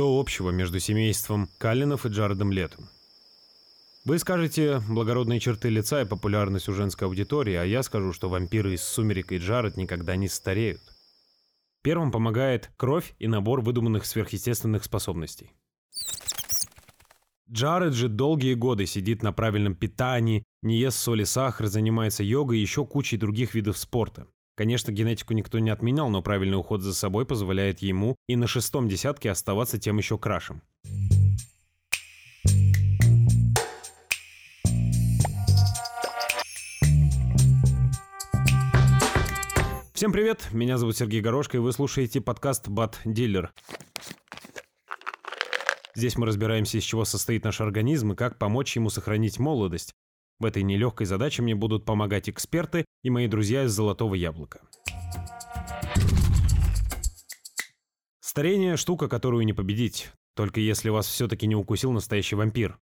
Что общего между семейством Каллинов и Джаредом Летом? Вы скажете благородные черты лица и популярность у женской аудитории, а я скажу, что вампиры из «Сумерек» и Джаред никогда не стареют. Первым помогает кровь и набор выдуманных сверхъестественных способностей. Джаред же долгие годы сидит на правильном питании, не ест соль и сахар, занимается йогой и еще кучей других видов спорта. Конечно, генетику никто не отменял, но правильный уход за собой позволяет ему и на шестом десятке оставаться тем еще крашем. Всем привет, меня зовут Сергей Горошко, и вы слушаете подкаст «Бат Дилер». Здесь мы разбираемся, из чего состоит наш организм и как помочь ему сохранить молодость. В этой нелегкой задаче мне будут помогать эксперты и мои друзья из «Золотого яблока». Старение – штука, которую не победить, только если вас все-таки не укусил настоящий вампир.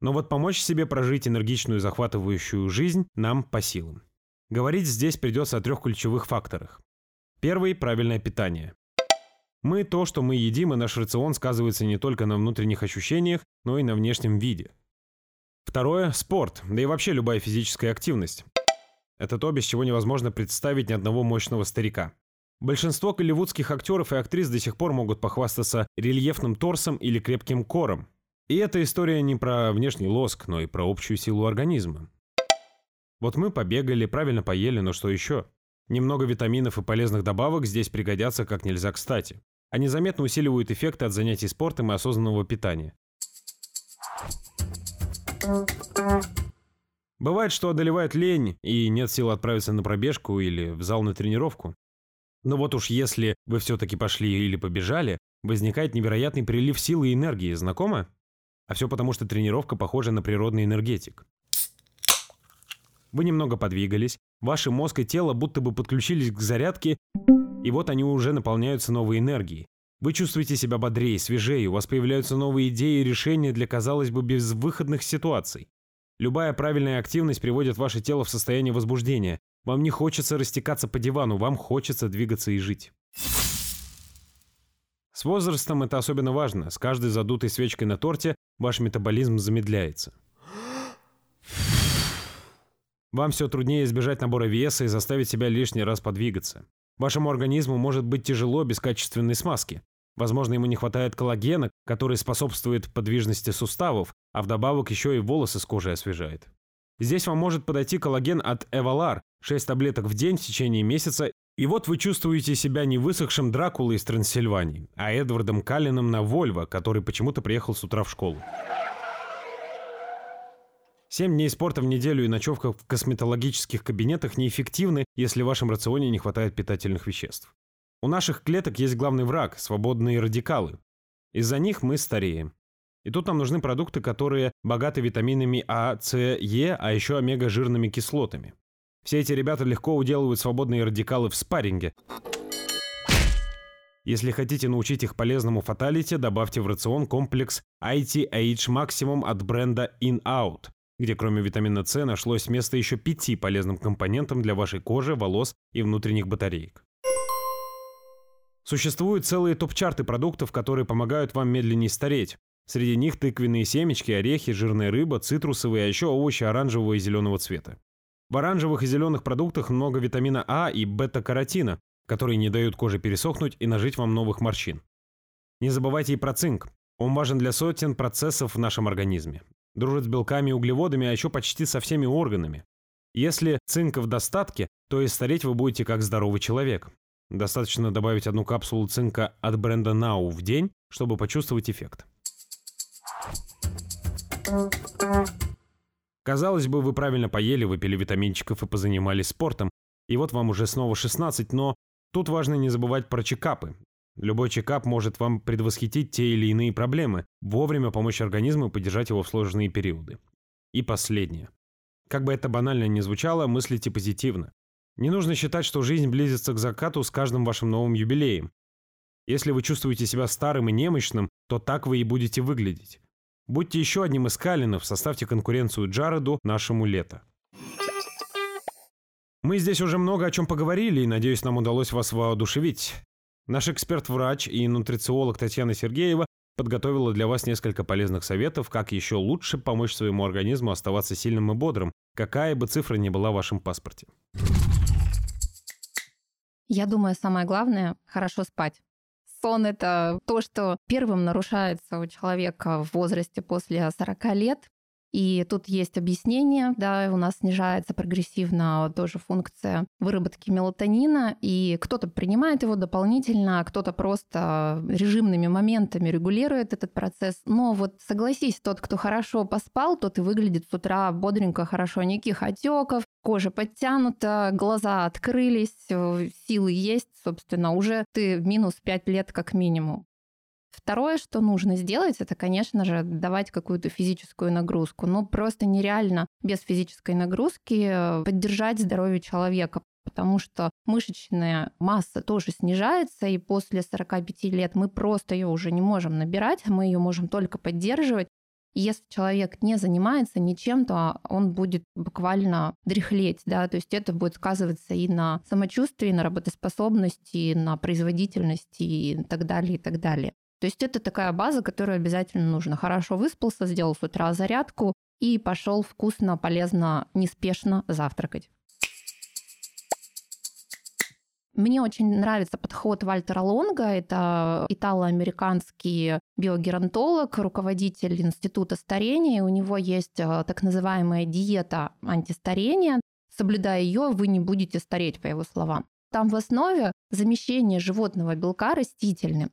Но вот помочь себе прожить энергичную и захватывающую жизнь нам по силам. Говорить здесь придется о трех ключевых факторах. Первый – правильное питание. Мы то, что мы едим, и наш рацион сказывается не только на внутренних ощущениях, но и на внешнем виде. Второе – спорт, да и вообще любая физическая активность. Это то, без чего невозможно представить ни одного мощного старика. Большинство голливудских актеров и актрис до сих пор могут похвастаться рельефным торсом или крепким кором. И эта история не про внешний лоск, но и про общую силу организма. Вот мы побегали, правильно поели, но что еще? Немного витаминов и полезных добавок здесь пригодятся как нельзя кстати. Они заметно усиливают эффекты от занятий спортом и осознанного питания. Бывает, что одолевает лень и нет сил отправиться на пробежку или в зал на тренировку. Но вот уж если вы все-таки пошли или побежали, возникает невероятный прилив силы и энергии. Знакомо? А все потому, что тренировка похожа на природный энергетик. Вы немного подвигались, ваши мозг и тело будто бы подключились к зарядке, и вот они уже наполняются новой энергией. Вы чувствуете себя бодрее, свежее, у вас появляются новые идеи и решения для, казалось бы, безвыходных ситуаций. Любая правильная активность приводит ваше тело в состояние возбуждения. Вам не хочется растекаться по дивану, вам хочется двигаться и жить. С возрастом это особенно важно. С каждой задутой свечкой на торте ваш метаболизм замедляется. Вам все труднее избежать набора веса и заставить себя лишний раз подвигаться. Вашему организму может быть тяжело без качественной смазки. Возможно, ему не хватает коллагена, который способствует подвижности суставов, а вдобавок еще и волосы с кожи освежает. Здесь вам может подойти коллаген от Evalar, 6 таблеток в день в течение месяца, и вот вы чувствуете себя не высохшим Дракулой из Трансильвании, а Эдвардом Каллином на Вольво, который почему-то приехал с утра в школу. Семь дней спорта в неделю и ночевка в косметологических кабинетах неэффективны, если в вашем рационе не хватает питательных веществ. У наших клеток есть главный враг – свободные радикалы. Из-за них мы стареем. И тут нам нужны продукты, которые богаты витаминами А, С, Е, а еще омега-жирными кислотами. Все эти ребята легко уделывают свободные радикалы в спарринге. Если хотите научить их полезному фаталити, добавьте в рацион комплекс ITH Maximum от бренда In-Out где кроме витамина С нашлось место еще пяти полезным компонентам для вашей кожи, волос и внутренних батареек. Существуют целые топ-чарты продуктов, которые помогают вам медленнее стареть. Среди них тыквенные семечки, орехи, жирная рыба, цитрусовые, а еще овощи оранжевого и зеленого цвета. В оранжевых и зеленых продуктах много витамина А и бета-каротина, которые не дают коже пересохнуть и нажить вам новых морщин. Не забывайте и про цинк. Он важен для сотен процессов в нашем организме. Дружит с белками и углеводами, а еще почти со всеми органами. Если цинка в достатке, то и стареть вы будете как здоровый человек. Достаточно добавить одну капсулу цинка от бренда Now в день, чтобы почувствовать эффект. Казалось бы, вы правильно поели, выпили витаминчиков и позанимались спортом, и вот вам уже снова 16, но тут важно не забывать про чекапы. Любой чекап может вам предвосхитить те или иные проблемы, вовремя помочь организму поддержать его в сложные периоды. И последнее. Как бы это банально ни звучало, мыслите позитивно. Не нужно считать, что жизнь близится к закату с каждым вашим новым юбилеем. Если вы чувствуете себя старым и немощным, то так вы и будете выглядеть. Будьте еще одним из Калинов, составьте конкуренцию Джареду нашему лето. Мы здесь уже много о чем поговорили, и надеюсь, нам удалось вас воодушевить. Наш эксперт-врач и нутрициолог Татьяна Сергеева подготовила для вас несколько полезных советов, как еще лучше помочь своему организму оставаться сильным и бодрым, какая бы цифра ни была в вашем паспорте. Я думаю, самое главное – хорошо спать. Сон – это то, что первым нарушается у человека в возрасте после 40 лет. И тут есть объяснение, да, у нас снижается прогрессивно тоже функция выработки мелатонина, и кто-то принимает его дополнительно, а кто-то просто режимными моментами регулирует этот процесс. Но вот согласись, тот, кто хорошо поспал, тот и выглядит с утра бодренько, хорошо, никаких отеков, кожа подтянута, глаза открылись, э, силы есть, собственно, уже ты минус 5 лет как минимум. Второе, что нужно сделать, это, конечно же, давать какую-то физическую нагрузку. Ну, просто нереально без физической нагрузки э, поддержать здоровье человека, потому что мышечная масса тоже снижается, и после 45 лет мы просто ее уже не можем набирать, мы ее можем только поддерживать. Если человек не занимается ничем, то он будет буквально дряхлеть, да, то есть это будет сказываться и на самочувствии, на работоспособности, на производительности и так далее, и так далее. То есть это такая база, которую обязательно нужно. Хорошо выспался, сделал с утра зарядку и пошел вкусно, полезно, неспешно завтракать. Мне очень нравится подход Вальтера Лонга. Это итало-американский биогеронтолог, руководитель Института старения. У него есть э, так называемая диета антистарения. Соблюдая ее, вы не будете стареть, по его словам. Там в основе замещение животного белка растительным.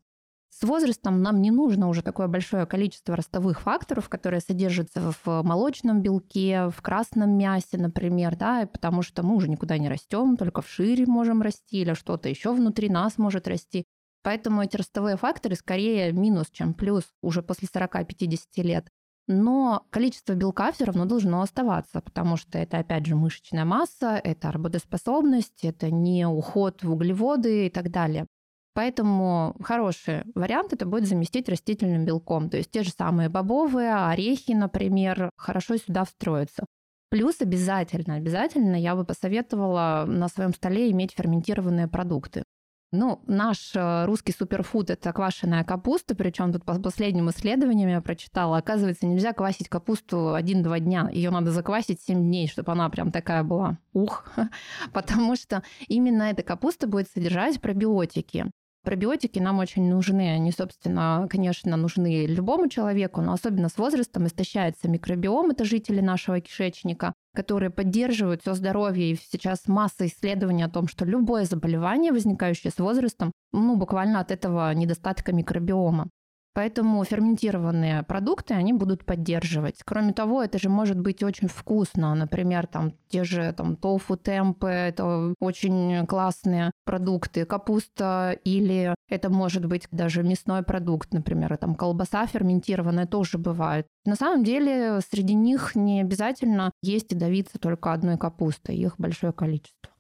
С возрастом нам не нужно уже такое большое количество ростовых факторов, которые содержатся в молочном белке, в красном мясе, например, да, потому что мы уже никуда не растем, только в шире можем расти или что-то еще внутри нас может расти. Поэтому эти ростовые факторы скорее минус, чем плюс уже после 40-50 лет. Но количество белка все равно должно оставаться, потому что это, опять же, мышечная масса, это работоспособность, это не уход в углеводы и так далее. Поэтому хороший вариант это будет заместить растительным белком. То есть те же самые бобовые, орехи, например, хорошо сюда встроятся. Плюс обязательно, обязательно я бы посоветовала на своем столе иметь ферментированные продукты. Ну, наш э, русский суперфуд – это квашеная капуста, причем тут по последним исследованиям я прочитала, оказывается, нельзя квасить капусту один-два дня, ее надо заквасить 7 дней, чтобы она прям такая была, ух, потому что именно эта капуста будет содержать пробиотики. Пробиотики нам очень нужны. Они, собственно, конечно, нужны любому человеку, но особенно с возрастом истощается микробиом, это жители нашего кишечника, которые поддерживают все здоровье. И сейчас масса исследований о том, что любое заболевание, возникающее с возрастом, ну, буквально от этого недостатка микробиома. Поэтому ферментированные продукты они будут поддерживать. Кроме того, это же может быть очень вкусно. Например, там те же там тофу, темпы, это очень классные продукты. Капуста или это может быть даже мясной продукт, например, там колбаса ферментированная тоже бывает. На самом деле среди них не обязательно есть и давиться только одной капустой, их большое количество.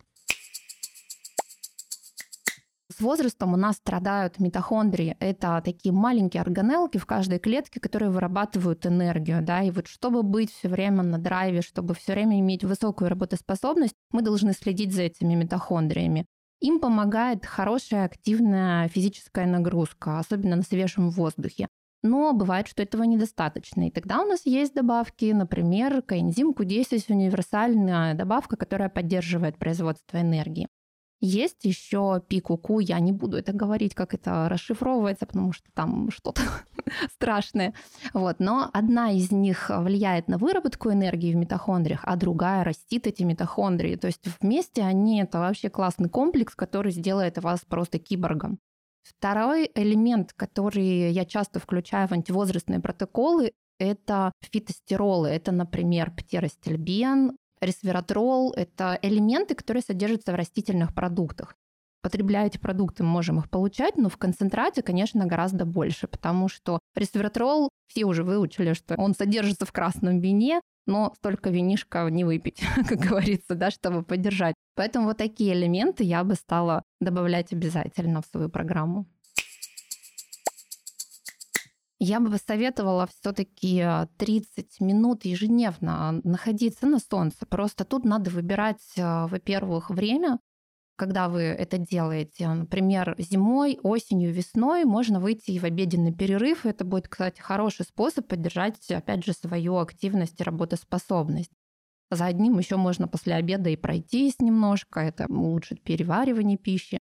С возрастом у нас страдают митохондрии. Это такие маленькие органелки в каждой клетке, которые вырабатывают энергию. Да? И вот чтобы быть все время на драйве, чтобы все время иметь высокую работоспособность, мы должны следить за этими митохондриями. Им помогает хорошая активная физическая нагрузка, особенно на свежем воздухе. Но бывает, что этого недостаточно. И тогда у нас есть добавки, например, коэнзим Q10 универсальная добавка, которая поддерживает производство энергии. Есть еще пикуку, я не буду это говорить, как это расшифровывается, потому что там что-то страшное. Вот. Но одна из них влияет на выработку энергии в митохондриях, а другая растит эти митохондрии. То есть вместе они это вообще классный комплекс, который сделает вас просто киборгом. Второй элемент, который я часто включаю в антивозрастные протоколы, это фитостеролы. Это, например, птеростельбен, Ресвератрол – это элементы, которые содержатся в растительных продуктах. Потребляя эти продукты, мы можем их получать, но в концентрате, конечно, гораздо больше, потому что ресвератрол, все уже выучили, что он содержится в красном вине, но столько винишка не выпить, как говорится, да, чтобы поддержать. Поэтому вот такие элементы я бы стала добавлять обязательно в свою программу. Я бы посоветовала все-таки 30 минут ежедневно находиться на солнце. Просто тут надо выбирать, а, во-первых, время, когда вы это делаете. Например, зимой, осенью, весной можно выйти в обеденный перерыв. Это будет, кстати, хороший способ поддержать, опять же, свою активность и работоспособность. За одним еще можно после обеда и пройтись немножко, это улучшит переваривание пищи.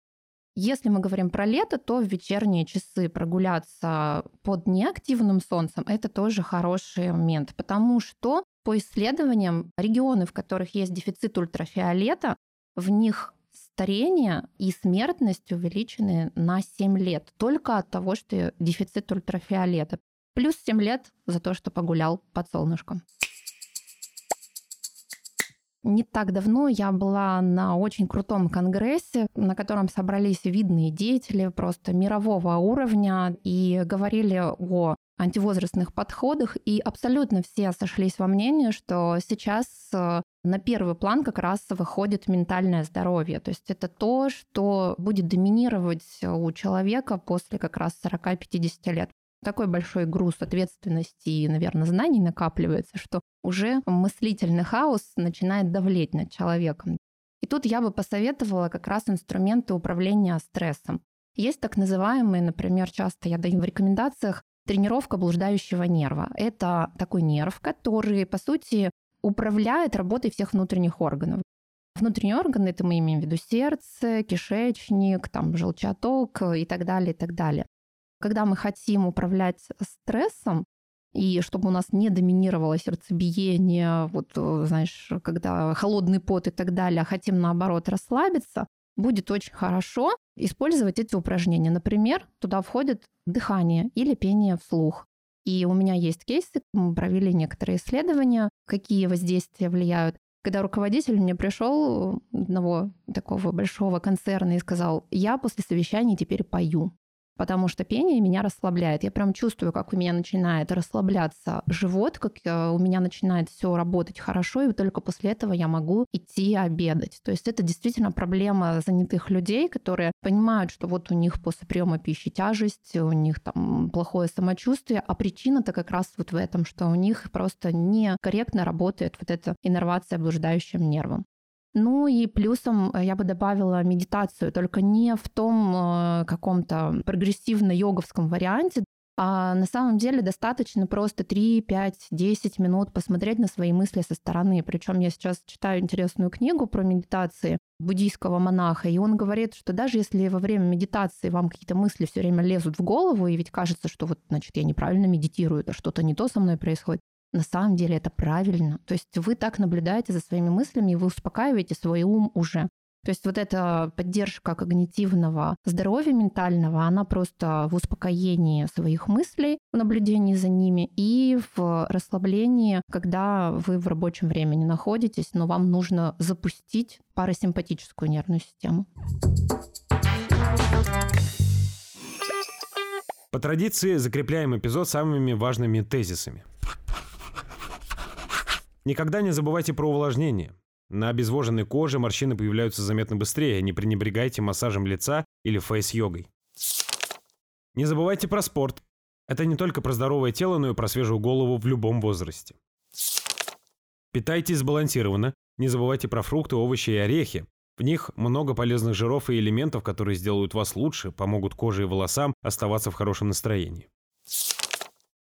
Если мы говорим про лето, то в вечерние часы прогуляться под неактивным солнцем – это тоже хороший момент, потому что по исследованиям регионы, в которых есть дефицит ультрафиолета, в них старение и смертность увеличены на 7 лет только от того, что дефицит ультрафиолета. Плюс 7 лет за то, что погулял под солнышком. Не так давно я была на очень крутом конгрессе, на котором собрались видные деятели просто мирового уровня и говорили о антивозрастных подходах, и абсолютно все сошлись во мнении, что сейчас э, на первый план как раз выходит ментальное здоровье. То есть это то, что будет доминировать у человека после как раз 40-50 лет такой большой груз ответственности и, наверное, знаний накапливается, что уже мыслительный хаос начинает давлеть над человеком. И тут я бы посоветовала как раз инструменты управления стрессом. Есть так называемые, например, часто я даю в рекомендациях, тренировка блуждающего нерва. Это такой нерв, который, по сути, управляет работой всех внутренних органов. Внутренние органы, это мы имеем в виду сердце, кишечник, там, желчаток и так далее, и так далее. Когда мы хотим управлять стрессом, и чтобы у нас не доминировало сердцебиение, вот, э, знаешь, когда холодный пот и так далее, а хотим, наоборот, расслабиться, будет очень хорошо использовать эти упражнения. Например, туда входит дыхание или пение вслух. И у меня есть кейсы, мы провели некоторые исследования, какие воздействия влияют. Когда руководитель мне пришел одного такого большого концерна и сказал, я после совещания теперь пою потому что пение меня расслабляет. Я прям чувствую, как у меня начинает расслабляться живот, как э, у меня начинает все работать хорошо, и только после этого я могу идти обедать. То есть это действительно проблема занятых людей, которые понимают, что вот у них после приема пищи тяжесть, у них там плохое самочувствие, а причина-то как раз вот в этом, что у них просто некорректно работает вот эта иннервация блуждающим нервом. Ну и плюсом э, я бы добавила медитацию, только не в том э, каком-то прогрессивно-йоговском варианте, а на самом деле достаточно просто 3, 5, 10 минут посмотреть на свои мысли со стороны. Причем я сейчас читаю интересную книгу про медитации буддийского монаха, и он говорит, что даже если во время медитации вам какие-то мысли все время лезут в голову, и ведь кажется, что вот, значит, я неправильно медитирую, это что-то не то со мной происходит, на самом деле это правильно. То есть вы так наблюдаете за своими мыслями, и вы успокаиваете свой ум уже. То есть вот эта поддержка когнитивного здоровья ментального, она просто в успокоении своих мыслей, в наблюдении за ними и в расслаблении, когда вы в рабочем времени находитесь, но вам нужно запустить парасимпатическую нервную систему. По традиции закрепляем эпизод самыми важными тезисами. Никогда не забывайте про увлажнение. На обезвоженной коже морщины появляются заметно быстрее, не пренебрегайте массажем лица или фейс-йогой. Не забывайте про спорт. Это не только про здоровое тело, но и про свежую голову в любом возрасте. Питайтесь сбалансированно. Не забывайте про фрукты, овощи и орехи. В них много полезных жиров и элементов, которые сделают вас лучше, помогут коже и волосам оставаться в хорошем настроении.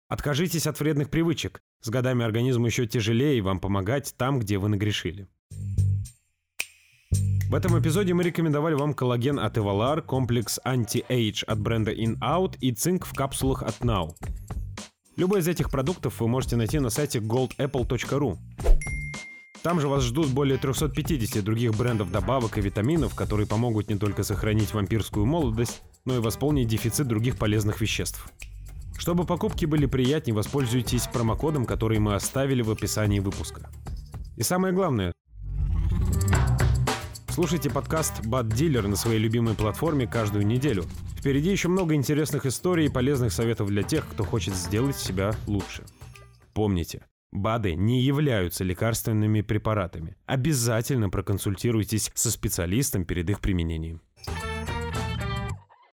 Откажитесь от вредных привычек. С годами организму еще тяжелее вам помогать там, где вы нагрешили. В этом эпизоде мы рекомендовали вам коллаген от Evalar, комплекс Anti-Age от бренда In-Out и цинк в капсулах от Now. Любой из этих продуктов вы можете найти на сайте goldapple.ru. Там же вас ждут более 350 других брендов добавок и витаминов, которые помогут не только сохранить вампирскую молодость, но и восполнить дефицит других полезных веществ. Чтобы покупки были приятнее, воспользуйтесь промокодом, который мы оставили в описании выпуска. И самое главное, слушайте подкаст Bad Dealer на своей любимой платформе каждую неделю. Впереди еще много интересных историй и полезных советов для тех, кто хочет сделать себя лучше. Помните, БАДы не являются лекарственными препаратами. Обязательно проконсультируйтесь со специалистом перед их применением.